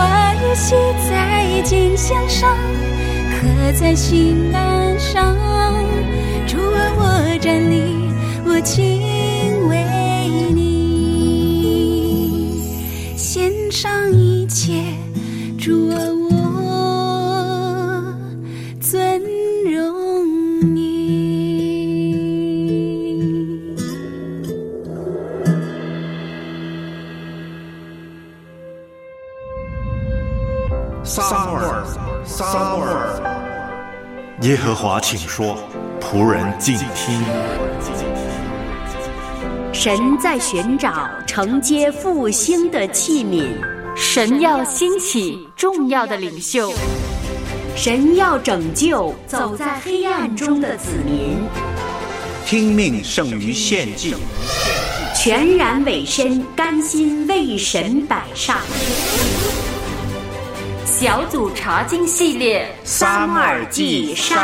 将你的话语写在金箱上，刻在心板上。主啊，我站立，我敬畏你，献上一切。主啊，我撒母耳，撒母耳，耶和华，请说，仆人静听。神在寻找承接复兴的器皿，神要兴起重要的领袖，神要拯救走在黑暗中的子民，听命胜于献祭，全然委身，甘心为神摆上。小组查经系列《撒母耳记上》。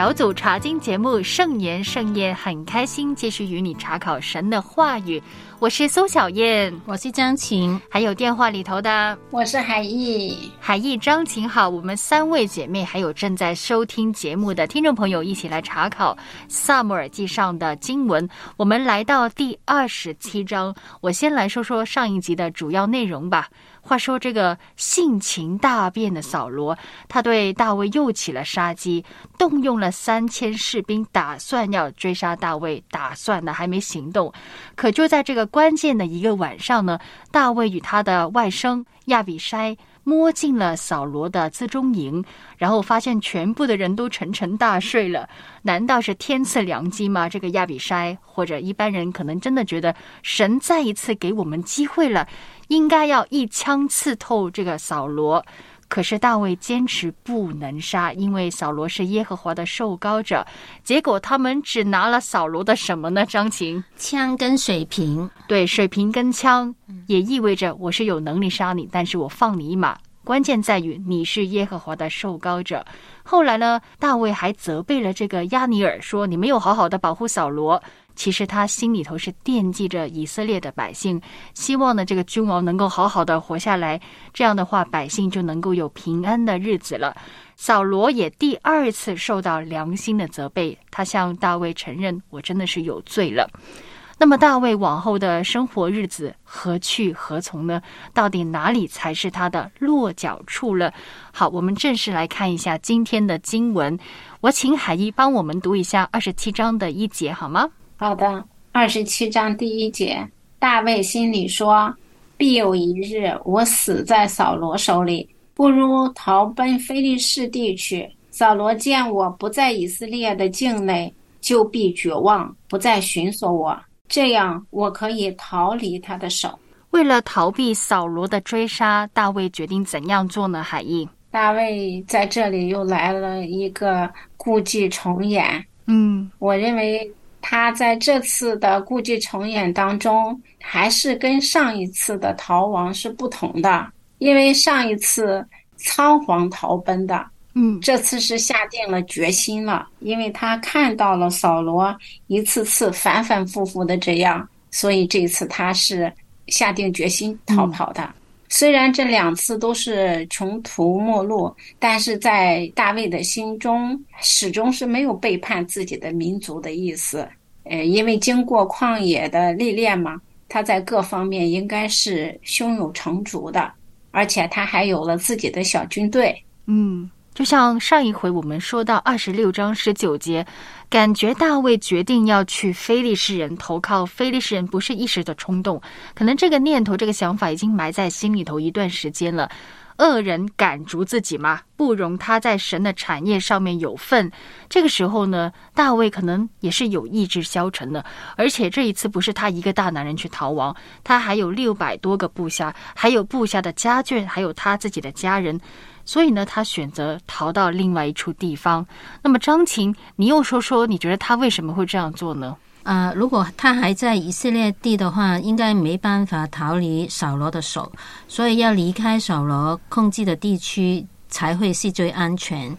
小组查经节目《盛言盛宴》，很开心继续与你查考神的话语。我是苏小燕，我是张琴，还有电话里头的我是海毅。海毅、张琴好，我们三位姐妹还有正在收听节目的听众朋友，一起来查考《萨姆尔记》上的经文。我们来到第二十七章，我先来说说上一集的主要内容吧。话说，这个性情大变的扫罗，他对大卫又起了杀机，动用了三千士兵，打算要追杀大卫，打算呢还没行动。可就在这个关键的一个晚上呢，大卫与他的外甥亚比筛摸进了扫罗的辎中营，然后发现全部的人都沉沉大睡了。难道是天赐良机吗？这个亚比筛或者一般人可能真的觉得神再一次给我们机会了。应该要一枪刺透这个扫罗，可是大卫坚持不能杀，因为扫罗是耶和华的受膏者。结果他们只拿了扫罗的什么呢？张琴，枪跟水瓶，对，水瓶跟枪也意味着我是有能力杀你，但是我放你一马。关键在于你是耶和华的受膏者。后来呢，大卫还责备了这个亚尼尔，说你没有好好的保护扫罗。其实他心里头是惦记着以色列的百姓，希望呢这个君王能够好好的活下来，这样的话百姓就能够有平安的日子了。扫罗也第二次受到良心的责备，他向大卫承认：“我真的是有罪了。”那么大卫往后的生活日子何去何从呢？到底哪里才是他的落脚处了？好，我们正式来看一下今天的经文。我请海一帮我们读一下二十七章的一节，好吗？好的，二十七章第一节，大卫心里说：“必有一日，我死在扫罗手里，不如逃奔非利士地去。扫罗见我不在以色列的境内，就必绝望，不再寻索我。这样，我可以逃离他的手。”为了逃避扫罗的追杀，大卫决定怎样做呢？海印，大卫在这里又来了一个故伎重演。嗯，我认为。他在这次的故伎重演当中，还是跟上一次的逃亡是不同的，因为上一次仓皇逃奔的，嗯，这次是下定了决心了，因为他看到了扫罗一次次反反复复的这样，所以这次他是下定决心逃跑的。虽然这两次都是穷途末路，但是在大卫的心中，始终是没有背叛自己的民族的意思。呃，因为经过旷野的历练嘛，他在各方面应该是胸有成竹的，而且他还有了自己的小军队。嗯，就像上一回我们说到二十六章十九节。感觉大卫决定要去非利士人投靠非利士人，不是一时的冲动，可能这个念头、这个想法已经埋在心里头一段时间了。恶人赶逐自己吗？不容他在神的产业上面有份。这个时候呢，大卫可能也是有意志消沉的，而且这一次不是他一个大男人去逃亡，他还有六百多个部下，还有部下的家眷，还有他自己的家人。所以呢，他选择逃到另外一处地方。那么，张琴，你又说说，你觉得他为什么会这样做呢？啊，如果他还在以色列地的话，应该没办法逃离扫罗的手，所以要离开扫罗控制的地区才会是最安全。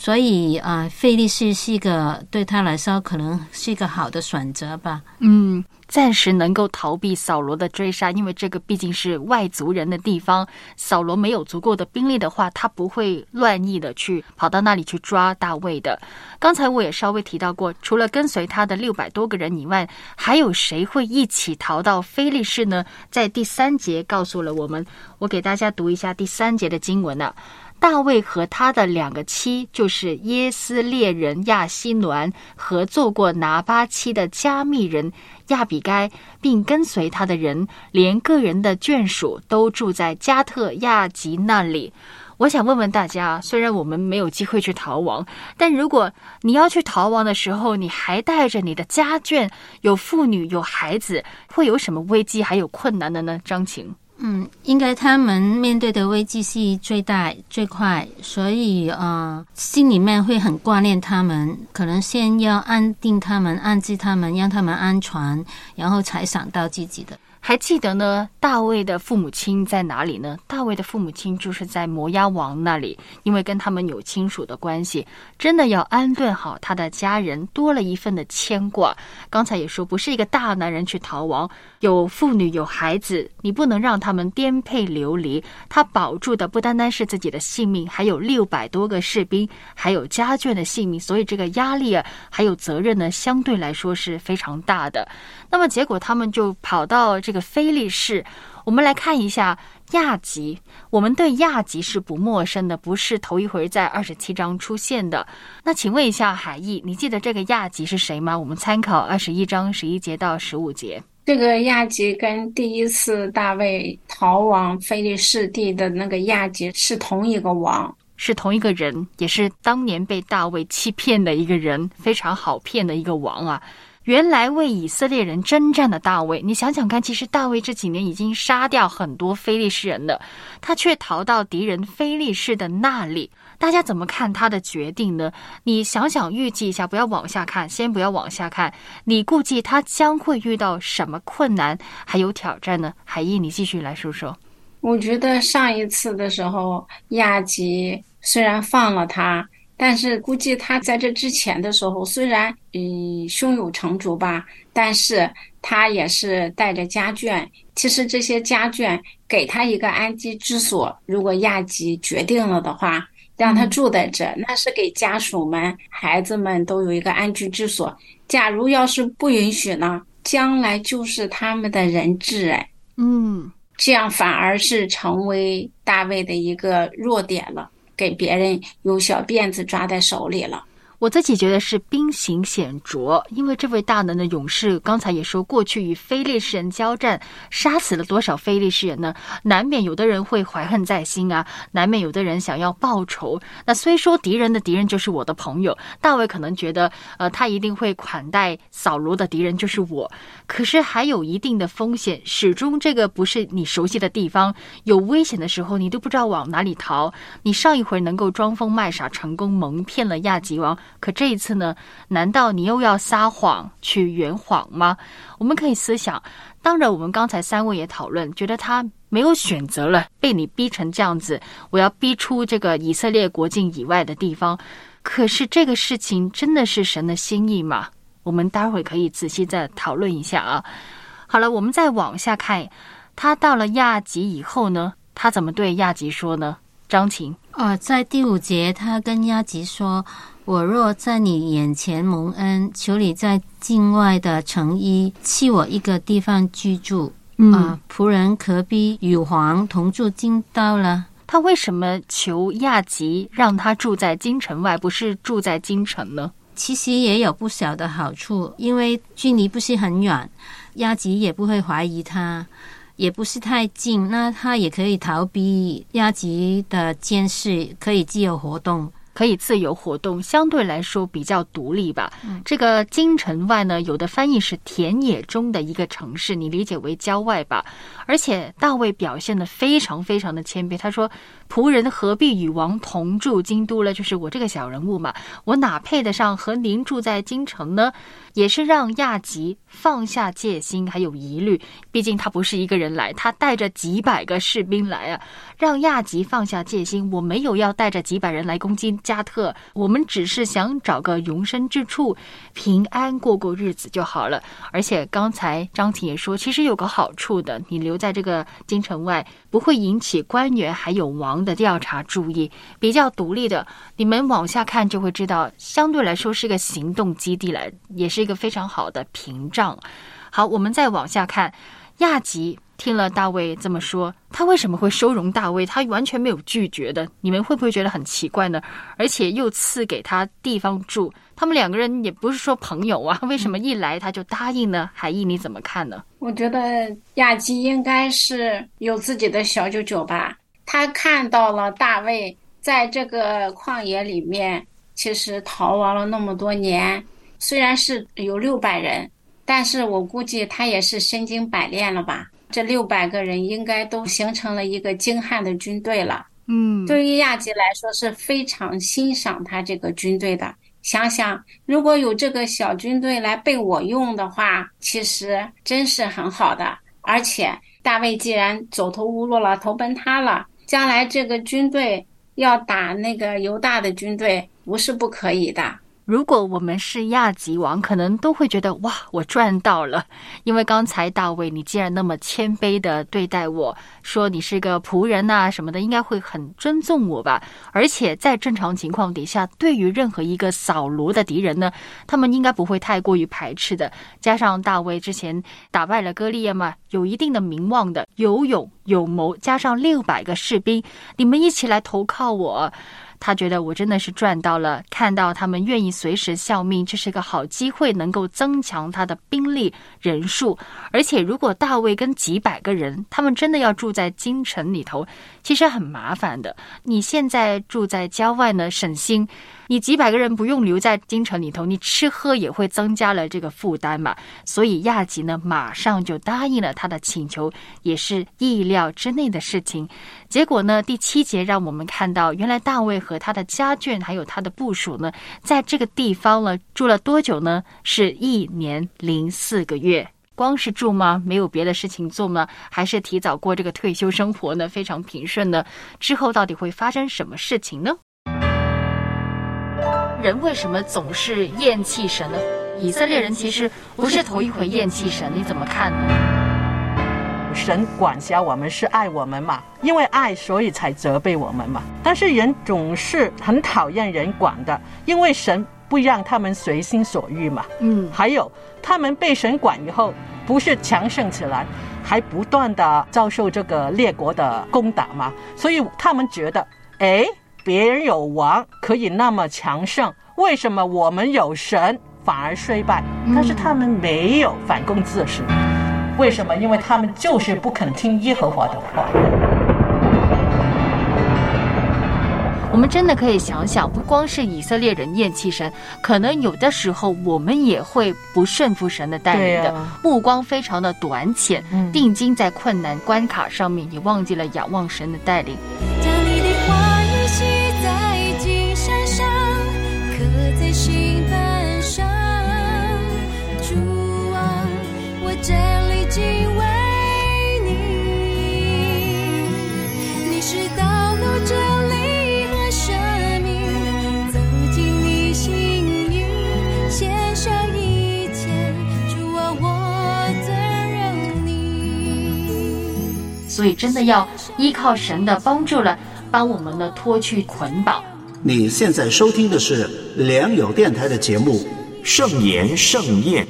所以啊，费利士是一个对他来说可能是一个好的选择吧。嗯。暂时能够逃避扫罗的追杀，因为这个毕竟是外族人的地方。扫罗没有足够的兵力的话，他不会乱意的去跑到那里去抓大卫的。刚才我也稍微提到过，除了跟随他的六百多个人以外，还有谁会一起逃到菲利士呢？在第三节告诉了我们，我给大家读一下第三节的经文呢。大卫和他的两个妻，就是耶斯列人亚希暖合作过拿巴妻的加密人亚比该，并跟随他的人，连个人的眷属都住在加特亚吉那里。我想问问大家，虽然我们没有机会去逃亡，但如果你要去逃亡的时候，你还带着你的家眷，有妇女有孩子，会有什么危机还有困难的呢？张晴。嗯，应该他们面对的危机是最大最快，所以呃，心里面会很挂念他们，可能先要安定他们，安置他们，让他们安全，然后才想到自己的。还记得呢？大卫的父母亲在哪里呢？大卫的父母亲就是在摩押王那里，因为跟他们有亲属的关系，真的要安顿好他的家人，多了一份的牵挂。刚才也说，不是一个大男人去逃亡，有妇女有孩子，你不能让他们颠沛流离。他保住的不单单是自己的性命，还有六百多个士兵，还有家眷的性命，所以这个压力啊，还有责任呢，相对来说是非常大的。那么结果，他们就跑到。这个菲利士，我们来看一下亚吉。我们对亚吉是不陌生的，不是头一回在二十七章出现的。那请问一下海义，你记得这个亚吉是谁吗？我们参考二十一章十一节到十五节。这个亚吉跟第一次大卫逃亡菲利士地的那个亚吉是同一个王，是同一个人，也是当年被大卫欺骗的一个人，非常好骗的一个王啊。原来为以色列人征战的大卫，你想想看，其实大卫这几年已经杀掉很多非利士人了，他却逃到敌人非利士的那里。大家怎么看他的决定呢？你想想，预计一下，不要往下看，先不要往下看。你估计他将会遇到什么困难还有挑战呢？海义，你继续来说说。我觉得上一次的时候，亚吉虽然放了他。但是估计他在这之前的时候，虽然嗯胸有成竹吧，但是他也是带着家眷。其实这些家眷给他一个安居之所，如果亚吉决定了的话，让他住在这，那是给家属们、孩子们都有一个安居之所。假如要是不允许呢，将来就是他们的人质哎，嗯，这样反而是成为大卫的一个弱点了。给别人用小辫子抓在手里了。我自己觉得是兵行险着，因为这位大能的勇士刚才也说过去与非利士人交战，杀死了多少非利士人呢？难免有的人会怀恨在心啊，难免有的人想要报仇。那虽说敌人的敌人就是我的朋友，大卫可能觉得，呃，他一定会款待扫罗的敌人就是我。可是还有一定的风险，始终这个不是你熟悉的地方，有危险的时候你都不知道往哪里逃。你上一回能够装疯卖傻成功蒙骗了亚吉王。可这一次呢？难道你又要撒谎去圆谎吗？我们可以思想，当然，我们刚才三位也讨论，觉得他没有选择了，被你逼成这样子，我要逼出这个以色列国境以外的地方。可是这个事情真的是神的心意吗？我们待会儿可以仔细再讨论一下啊。好了，我们再往下看，他到了亚吉以后呢，他怎么对亚吉说呢？张琴啊，在第五节，他跟亚吉说。我若在你眼前蒙恩，求你在境外的城邑弃我一个地方居住。啊，仆人可比与皇同住京道了。他为什么求亚吉让他住在京城外，不是住在京城呢？其实也有不小的好处，因为距离不是很远，亚吉也不会怀疑他。也不是太近，那他也可以逃避亚吉的监视，可以自由活动。可以自由活动，相对来说比较独立吧。这个京城外呢，有的翻译是田野中的一个城市，你理解为郊外吧。而且大卫表现的非常非常的谦卑，他说：“仆人何必与王同住京都呢？就是我这个小人物嘛，我哪配得上和您住在京城呢？”也是让亚吉放下戒心，还有疑虑。毕竟他不是一个人来，他带着几百个士兵来啊，让亚吉放下戒心。我没有要带着几百人来攻击加特，我们只是想找个容身之处，平安过过日子就好了。而且刚才张婷也说，其实有个好处的，你留在这个京城外，不会引起官员还有王的调查注意，比较独立的。你们往下看就会知道，相对来说是个行动基地来，也是。一个非常好的屏障。好，我们再往下看。亚吉听了大卫这么说，他为什么会收容大卫？他完全没有拒绝的。你们会不会觉得很奇怪呢？而且又赐给他地方住，他们两个人也不是说朋友啊，为什么一来他就答应呢？海义你怎么看呢？我觉得亚基应该是有自己的小九九吧。他看到了大卫在这个旷野里面，其实逃亡了那么多年。虽然是有六百人，但是我估计他也是身经百炼了吧？这六百个人应该都形成了一个精悍的军队了。嗯，对于亚吉来说是非常欣赏他这个军队的。想想如果有这个小军队来被我用的话，其实真是很好的。而且大卫既然走投无路了，投奔他了，将来这个军队要打那个犹大的军队，不是不可以的。如果我们是亚吉王，可能都会觉得哇，我赚到了。因为刚才大卫，你既然那么谦卑的对待我，说你是个仆人呐什么的，应该会很尊重我吧。而且在正常情况底下，对于任何一个扫罗的敌人呢，他们应该不会太过于排斥的。加上大卫之前打败了歌利亚嘛，有一定的名望的，有勇有谋，加上六百个士兵，你们一起来投靠我。他觉得我真的是赚到了，看到他们愿意随时效命，这是个好机会，能够增强他的兵力人数。而且，如果大卫跟几百个人，他们真的要住在京城里头，其实很麻烦的。你现在住在郊外呢，省心。你几百个人不用留在京城里头，你吃喝也会增加了这个负担嘛。所以亚吉呢，马上就答应了他的请求，也是意料之内的事情。结果呢，第七节让我们看到，原来大卫和他的家眷还有他的部属呢，在这个地方了住了多久呢？是一年零四个月。光是住吗？没有别的事情做吗？还是提早过这个退休生活呢？非常平顺呢？之后到底会发生什么事情呢？人为什么总是厌弃神呢？以色列人其实不是头一回厌弃神，你怎么看呢？神管辖我们是爱我们嘛？因为爱，所以才责备我们嘛。但是人总是很讨厌人管的，因为神不让他们随心所欲嘛。嗯，还有他们被神管以后，不是强盛起来，还不断的遭受这个列国的攻打嘛。所以他们觉得，哎。别人有王可以那么强盛，为什么我们有神反而衰败？但是他们没有反攻自身，为什么？因为他们就是不肯听耶和华的话。我们真的可以想想，不光是以色列人厌弃神，可能有的时候我们也会不顺服神的带领的，目光非常的短浅，定睛在困难关卡上面，也忘记了仰望神的带领。所以，真的要依靠神的帮助了，帮我们呢脱去捆绑。你现在收听的是良友电台的节目《圣言盛宴》。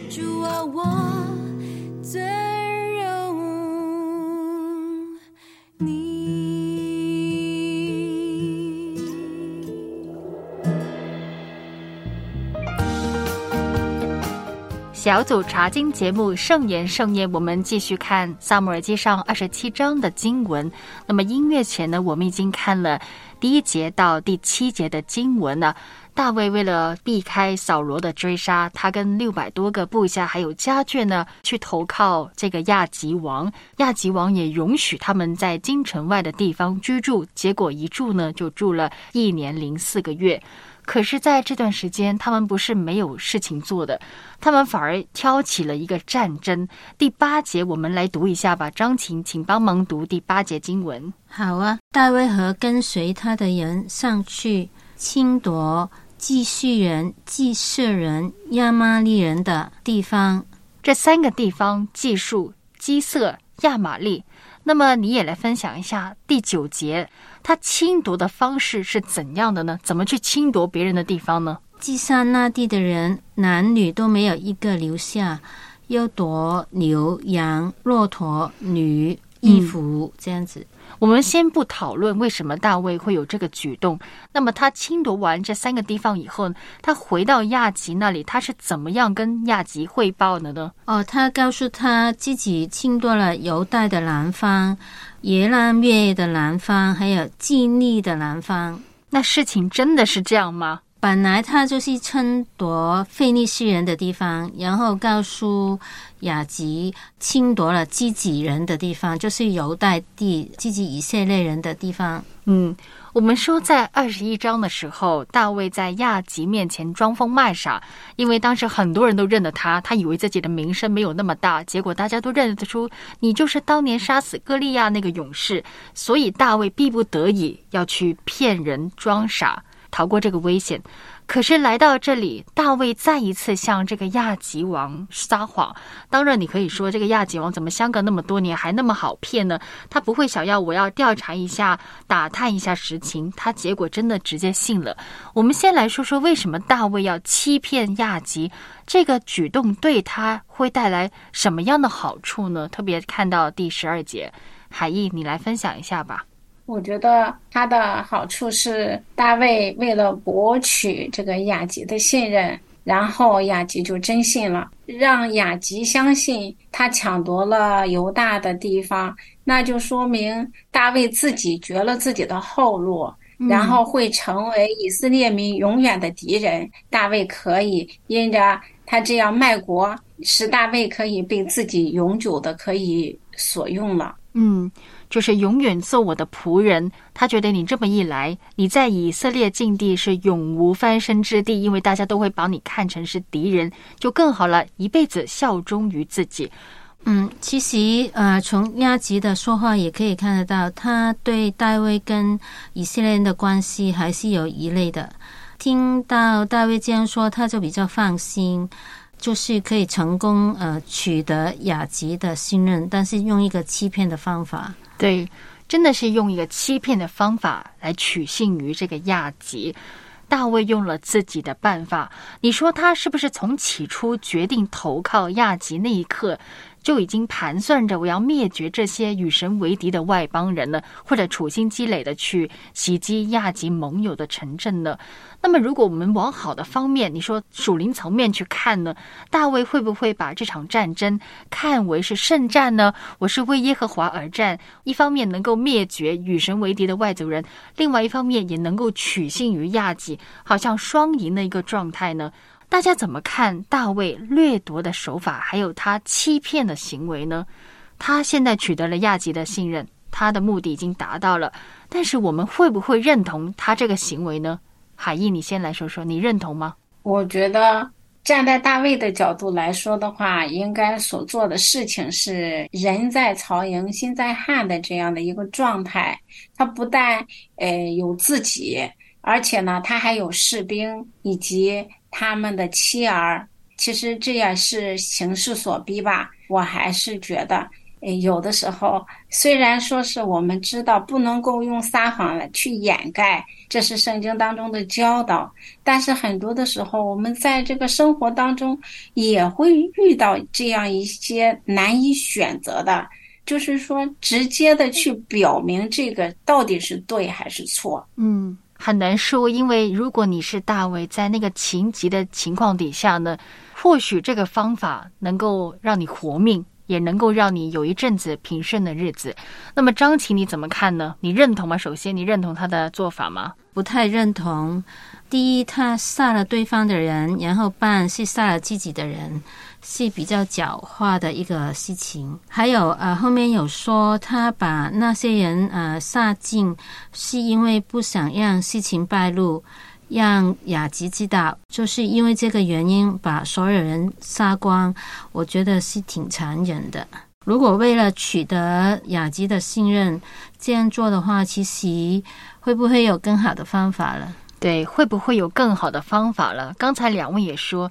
小组查经节目《圣言圣言》，我们继续看《萨姆耳记上》二十七章的经文。那么音乐前呢，我们已经看了第一节到第七节的经文了。大卫为了避开扫罗的追杀，他跟六百多个部下还有家眷呢，去投靠这个亚吉王。亚吉王也允许他们在京城外的地方居住，结果一住呢，就住了一年零四个月。可是，在这段时间，他们不是没有事情做的，他们反而挑起了一个战争。第八节，我们来读一下吧。张琴，请帮忙读第八节经文。好啊，大卫和跟随他的人上去侵夺祭叙人、记色人、亚玛利人的地方。这三个地方记述基色、亚玛利。那么，你也来分享一下第九节。他侵夺的方式是怎样的呢？怎么去侵夺别人的地方呢？基萨那地的人，男女都没有一个留下，又夺牛羊、骆驼、女衣服，这样子。我们先不讨论为什么大卫会有这个举动。那么他侵夺完这三个地方以后，他回到亚吉那里，他是怎么样跟亚吉汇报的呢？哦，他告诉他自己侵夺了犹大的南方。耶拉月的南方，还有基利的南方，那事情真的是这样吗？本来他就是争夺腓尼斯人的地方，然后告诉雅吉侵夺了自己人的地方，就是犹大地自己以色列人的地方。嗯。我们说，在二十一章的时候，大卫在亚吉面前装疯卖傻，因为当时很多人都认得他，他以为自己的名声没有那么大，结果大家都认得出你就是当年杀死歌利亚那个勇士，所以大卫逼不得已要去骗人装傻，逃过这个危险。可是来到这里，大卫再一次向这个亚吉王撒谎。当然，你可以说这个亚吉王怎么相隔那么多年还那么好骗呢？他不会想要我要调查一下、打探一下实情，他结果真的直接信了。我们先来说说为什么大卫要欺骗亚吉，这个举动对他会带来什么样的好处呢？特别看到第十二节，海义，你来分享一下吧。我觉得他的好处是，大卫为了博取这个雅吉的信任，然后雅吉就真信了，让雅吉相信他抢夺了犹大的地方，那就说明大卫自己绝了自己的后路，然后会成为以色列民永远的敌人。大卫可以因着他这样卖国，使大卫可以被自己永久的可以所用了。嗯。就是永远做我的仆人。他觉得你这么一来，你在以色列境地是永无翻身之地，因为大家都会把你看成是敌人，就更好了，一辈子效忠于自己。嗯，其实呃，从亚吉的说话也可以看得到，他对大卫跟以色列人的关系还是有疑虑的。听到大卫这样说，他就比较放心。就是可以成功呃取得雅吉的信任，但是用一个欺骗的方法。对，真的是用一个欺骗的方法来取信于这个亚吉。大卫用了自己的办法，你说他是不是从起初决定投靠亚吉那一刻？就已经盘算着我要灭绝这些与神为敌的外邦人了，或者处心积虑的去袭击亚吉盟友的城镇呢？那么，如果我们往好的方面，你说属灵层面去看呢？大卫会不会把这场战争看为是圣战呢？我是为耶和华而战，一方面能够灭绝与神为敌的外族人，另外一方面也能够取信于亚吉，好像双赢的一个状态呢？大家怎么看大卫掠夺的手法，还有他欺骗的行为呢？他现在取得了亚吉的信任，他的目的已经达到了。但是我们会不会认同他这个行为呢？海义，你先来说说，你认同吗？我觉得站在大卫的角度来说的话，应该所做的事情是人在曹营心在汉的这样的一个状态。他不但呃有自己，而且呢，他还有士兵以及。他们的妻儿，其实这也是形势所逼吧。我还是觉得，有的时候虽然说是我们知道不能够用撒谎来去掩盖，这是圣经当中的教导，但是很多的时候，我们在这个生活当中也会遇到这样一些难以选择的，就是说直接的去表明这个到底是对还是错。嗯。很难说，因为如果你是大卫，在那个情急的情况底下呢，或许这个方法能够让你活命，也能够让你有一阵子平顺的日子。那么张琪你怎么看呢？你认同吗？首先，你认同他的做法吗？不太认同。第一，他杀了对方的人，然后办是杀了自己的人，是比较狡猾的一个事情。还有呃，后面有说他把那些人呃杀尽，是因为不想让事情败露，让雅吉知道，就是因为这个原因把所有人杀光。我觉得是挺残忍的。如果为了取得雅吉的信任这样做的话，其实会不会有更好的方法了？对，会不会有更好的方法了？刚才两位也说，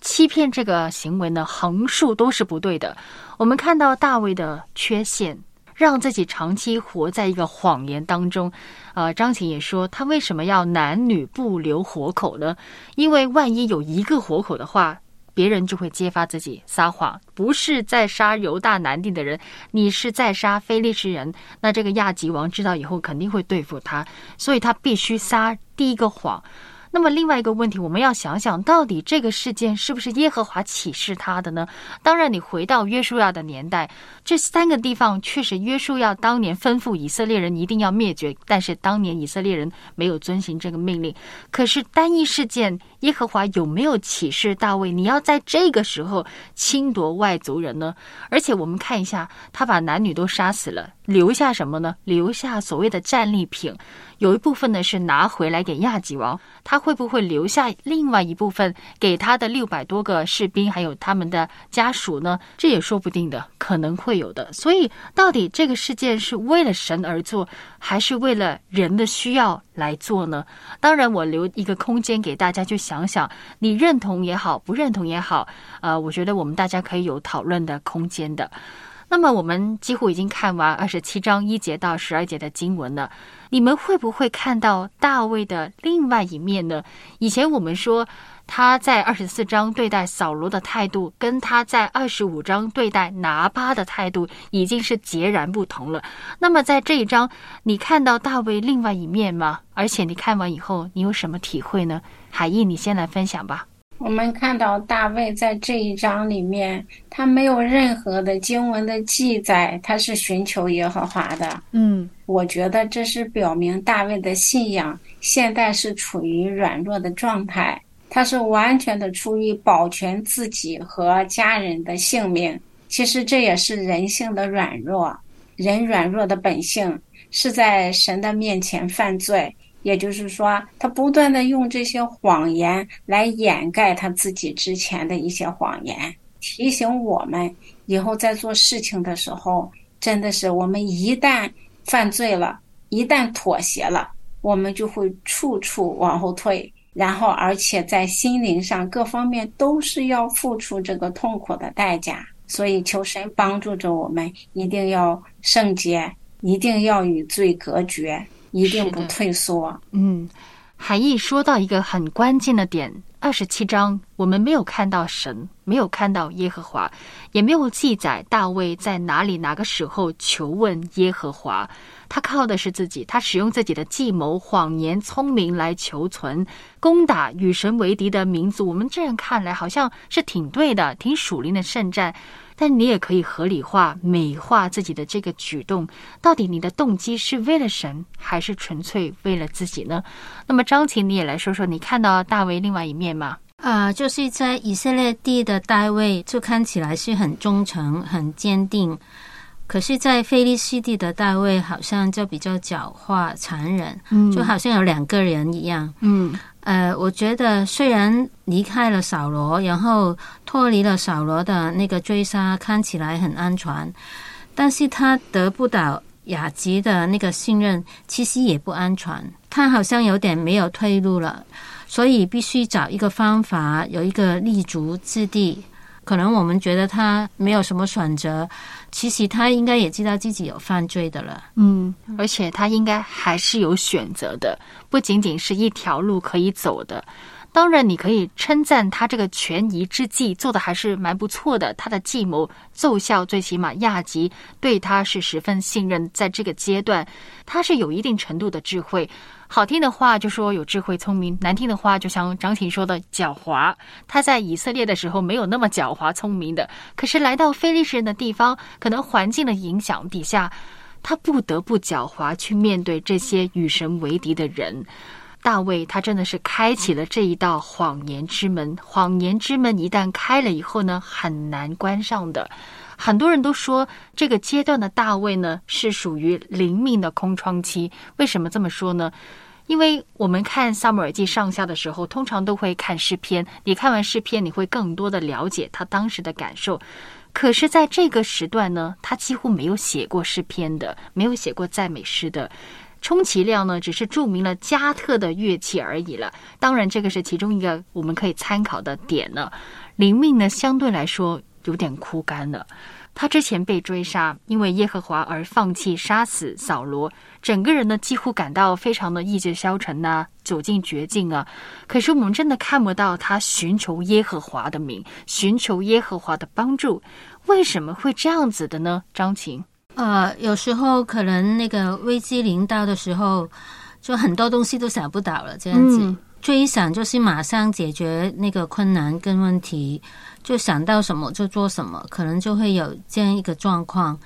欺骗这个行为呢，横竖都是不对的。我们看到大卫的缺陷，让自己长期活在一个谎言当中。呃，张琴也说，他为什么要男女不留活口呢？因为万一有一个活口的话。别人就会揭发自己撒谎，不是在杀犹大南地的人，你是在杀非利士人。那这个亚吉王知道以后，肯定会对付他，所以他必须撒第一个谎。那么另外一个问题，我们要想想到底这个事件是不是耶和华启示他的呢？当然，你回到约书亚的年代，这三个地方确实约书亚当年吩咐以色列人一定要灭绝，但是当年以色列人没有遵行这个命令。可是单一事件，耶和华有没有启示大卫？你要在这个时候侵夺外族人呢？而且我们看一下，他把男女都杀死了，留下什么呢？留下所谓的战利品。有一部分呢是拿回来给亚吉王，他会不会留下另外一部分给他的六百多个士兵，还有他们的家属呢？这也说不定的，可能会有的。所以，到底这个事件是为了神而做，还是为了人的需要来做呢？当然，我留一个空间给大家去想想，你认同也好，不认同也好，呃，我觉得我们大家可以有讨论的空间的。那么，我们几乎已经看完二十七章一节到十二节的经文了。你们会不会看到大卫的另外一面呢？以前我们说他在二十四章对待扫罗的态度，跟他在二十五章对待拿巴的态度已经是截然不同了。那么在这一章，你看到大卫另外一面吗？而且你看完以后，你有什么体会呢？海毅，你先来分享吧。我们看到大卫在这一章里面，他没有任何的经文的记载，他是寻求耶和华的。嗯，我觉得这是表明大卫的信仰现在是处于软弱的状态，他是完全的出于保全自己和家人的性命。其实这也是人性的软弱，人软弱的本性是在神的面前犯罪。也就是说，他不断的用这些谎言来掩盖他自己之前的一些谎言，提醒我们以后在做事情的时候，真的是我们一旦犯罪了，一旦妥协了，我们就会处处往后退，然后而且在心灵上各方面都是要付出这个痛苦的代价。所以求神帮助着我们，一定要圣洁，一定要与罪隔绝。一定不退缩。嗯，海义说到一个很关键的点，二十七章我们没有看到神，没有看到耶和华，也没有记载大卫在哪里、哪个时候求问耶和华。他靠的是自己，他使用自己的计谋、谎言、聪明来求存，攻打与神为敌的民族。我们这样看来，好像是挺对的，挺属灵的圣战。但你也可以合理化、美化自己的这个举动。到底你的动机是为了神，还是纯粹为了自己呢？那么张琴，你也来说说，你看到大卫另外一面吗？啊，就是在以色列地的大卫，就看起来是很忠诚、很坚定；可是，在菲利斯地的大卫，好像就比较狡猾、残忍，嗯，就好像有两个人一样，嗯。呃，我觉得虽然离开了扫罗，然后脱离了扫罗的那个追杀，看起来很安全，但是他得不到雅吉的那个信任，其实也不安全。他好像有点没有退路了，所以必须找一个方法，有一个立足之地。可能我们觉得他没有什么选择，其实他应该也知道自己有犯罪的了。嗯，而且他应该还是有选择的，不仅仅是一条路可以走的。当然，你可以称赞他这个权宜之计做的还是蛮不错的，他的计谋奏效，最起码亚吉对他是十分信任。在这个阶段，他是有一定程度的智慧。好听的话就说有智慧聪明，难听的话就像张婷说的狡猾。他在以色列的时候没有那么狡猾聪明的，可是来到非利士人的地方，可能环境的影响底下，他不得不狡猾去面对这些与神为敌的人。大卫他真的是开启了这一道谎言之门，谎言之门一旦开了以后呢，很难关上的。很多人都说这个阶段的大卫呢是属于灵命的空窗期。为什么这么说呢？因为我们看撒母耳记上下的时候，通常都会看诗篇。你看完诗篇，你会更多的了解他当时的感受。可是，在这个时段呢，他几乎没有写过诗篇的，没有写过赞美诗的，充其量呢，只是注明了加特的乐器而已了。当然，这个是其中一个我们可以参考的点呢。灵命呢，相对来说。有点枯干了。他之前被追杀，因为耶和华而放弃杀死扫罗，整个人呢几乎感到非常的意志消沉呐，走进绝境啊。可是我们真的看不到他寻求耶和华的名，寻求耶和华的帮助。为什么会这样子的呢？张琴，呃，有时候可能那个危机临到的时候，就很多东西都想不到了，这样子。追想就是马上解决那个困难跟问题，就想到什么就做什么，可能就会有这样一个状况。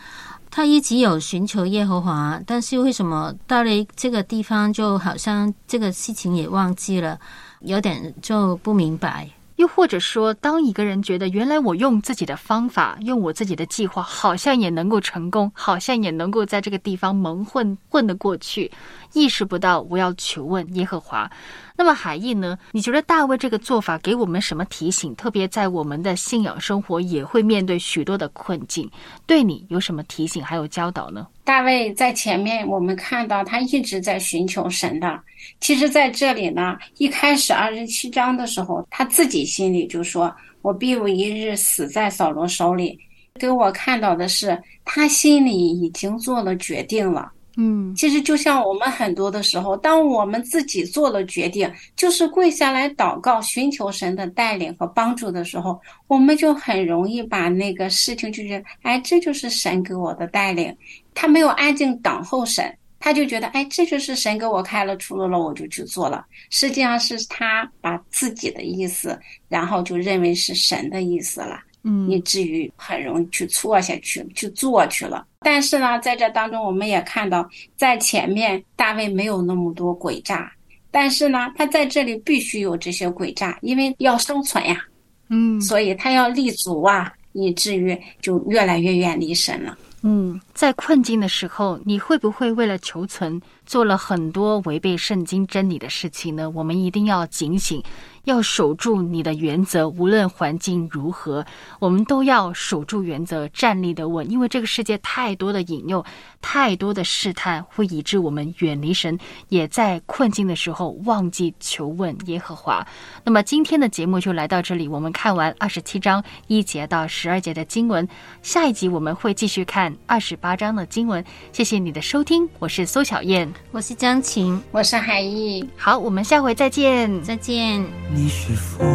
他一直有寻求耶和华，但是为什么到了这个地方，就好像这个事情也忘记了，有点就不明白。又或者说，当一个人觉得原来我用自己的方法，用我自己的计划，好像也能够成功，好像也能够在这个地方蒙混混得过去，意识不到我要求问耶和华。那么海义呢？你觉得大卫这个做法给我们什么提醒？特别在我们的信仰生活也会面对许多的困境，对你有什么提醒还有教导呢？大卫在前面我们看到他一直在寻求神的。其实在这里呢，一开始二十七章的时候，他自己心里就说：“我必有一日死在扫罗手里。”给我看到的是，他心里已经做了决定了。嗯，其实就像我们很多的时候，当我们自己做了决定，就是跪下来祷告，寻求神的带领和帮助的时候，我们就很容易把那个事情就觉得，哎，这就是神给我的带领。他没有安静等候神，他就觉得，哎，这就是神给我开了出路了，我就去做了。实际上是他把自己的意思，然后就认为是神的意思了。嗯，以至于很容易去错下去，去做去了。但是呢，在这当中，我们也看到，在前面大卫没有那么多诡诈，但是呢，他在这里必须有这些诡诈，因为要生存呀。嗯，所以他要立足啊，以至于就越来越远离神了。嗯，在困境的时候，你会不会为了求存，做了很多违背圣经真理的事情呢？我们一定要警醒。要守住你的原则，无论环境如何，我们都要守住原则，站立的稳。因为这个世界太多的引诱，太多的试探，会以致我们远离神，也在困境的时候忘记求问耶和华。那么今天的节目就来到这里，我们看完二十七章一节到十二节的经文，下一集我们会继续看二十八章的经文。谢谢你的收听，我是苏小燕，我是江晴，我是海毅。好，我们下回再见，再见。你是风，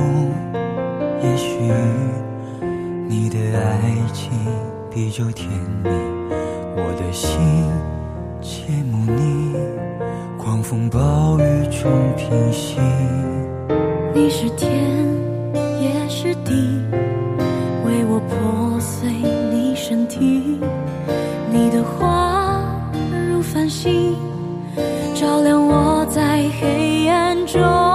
也许你的爱情比酒甜蜜，我的心羡慕你，狂风暴雨中平息。你是天，也是地，为我破碎你身体，你的话如繁星，照亮我在黑暗中。